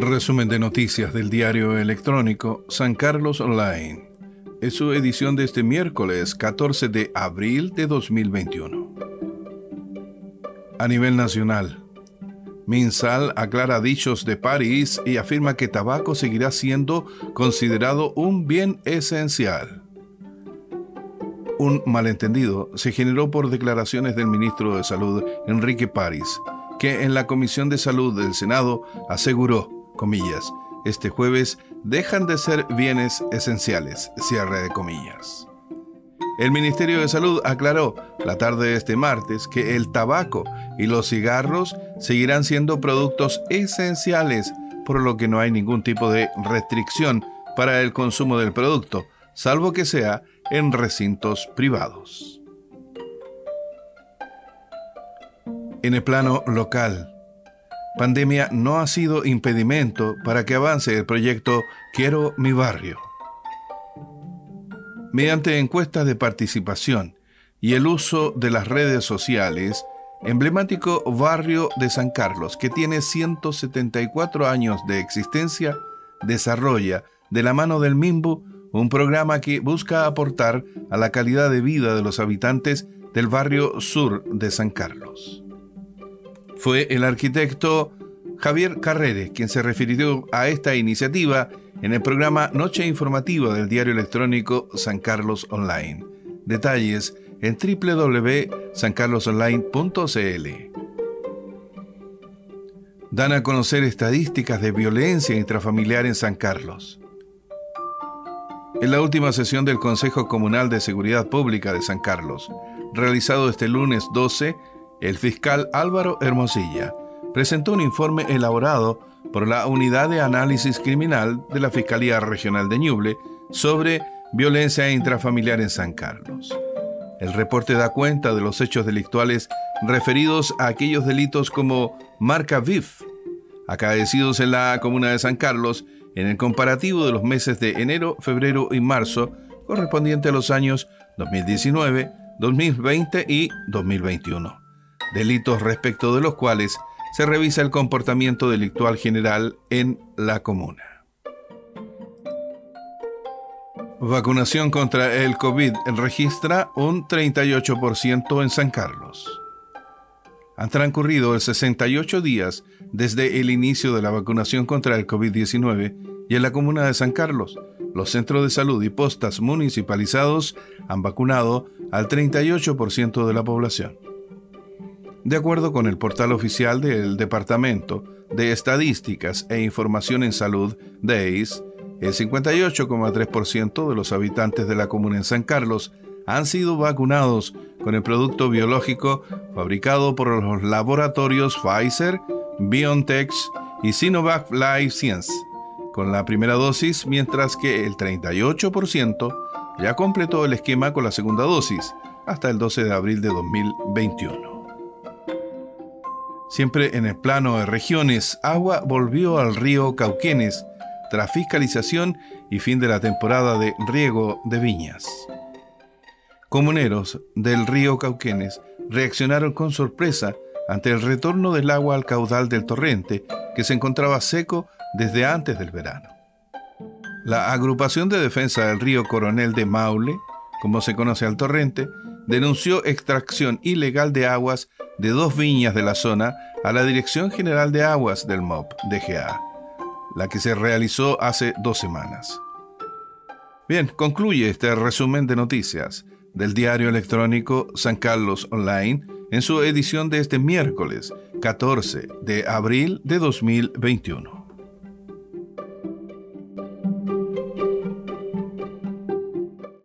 Resumen de noticias del diario electrónico San Carlos Online. Es su edición de este miércoles 14 de abril de 2021. A nivel nacional, Minsal aclara dichos de París y afirma que tabaco seguirá siendo considerado un bien esencial. Un malentendido se generó por declaraciones del ministro de Salud, Enrique París, que en la Comisión de Salud del Senado aseguró comillas, este jueves dejan de ser bienes esenciales, cierre de comillas. El Ministerio de Salud aclaró la tarde de este martes que el tabaco y los cigarros seguirán siendo productos esenciales, por lo que no hay ningún tipo de restricción para el consumo del producto, salvo que sea en recintos privados. En el plano local, pandemia no ha sido impedimento para que avance el proyecto Quiero mi barrio. Mediante encuestas de participación y el uso de las redes sociales, emblemático barrio de San Carlos, que tiene 174 años de existencia, desarrolla, de la mano del MIMBU, un programa que busca aportar a la calidad de vida de los habitantes del barrio sur de San Carlos. Fue el arquitecto Javier Carrere quien se refirió a esta iniciativa en el programa Noche Informativa del diario electrónico San Carlos Online. Detalles en www.sancarlosonline.cl. Dan a conocer estadísticas de violencia intrafamiliar en San Carlos. En la última sesión del Consejo Comunal de Seguridad Pública de San Carlos, realizado este lunes 12, el fiscal Álvaro Hermosilla presentó un informe elaborado por la Unidad de Análisis Criminal de la Fiscalía Regional de Ñuble sobre violencia intrafamiliar en San Carlos. El reporte da cuenta de los hechos delictuales referidos a aquellos delitos como marca VIF, acaecidos en la comuna de San Carlos en el comparativo de los meses de enero, febrero y marzo, correspondiente a los años 2019, 2020 y 2021 delitos respecto de los cuales se revisa el comportamiento delictual general en la comuna. Vacunación contra el COVID registra un 38% en San Carlos. Han transcurrido 68 días desde el inicio de la vacunación contra el COVID-19 y en la comuna de San Carlos, los centros de salud y postas municipalizados han vacunado al 38% de la población. De acuerdo con el portal oficial del Departamento de Estadísticas e Información en Salud, DEIS, el 58,3% de los habitantes de la comuna en San Carlos han sido vacunados con el producto biológico fabricado por los laboratorios Pfizer, BioNTech y Sinovac Life Science, con la primera dosis, mientras que el 38% ya completó el esquema con la segunda dosis hasta el 12 de abril de 2021. Siempre en el plano de regiones, agua volvió al río Cauquenes tras fiscalización y fin de la temporada de riego de viñas. Comuneros del río Cauquenes reaccionaron con sorpresa ante el retorno del agua al caudal del torrente, que se encontraba seco desde antes del verano. La agrupación de defensa del río Coronel de Maule, como se conoce al torrente, denunció extracción ilegal de aguas de dos viñas de la zona a la Dirección General de Aguas del MOP, DGA, la que se realizó hace dos semanas. Bien, concluye este resumen de noticias del diario electrónico San Carlos Online en su edición de este miércoles 14 de abril de 2021.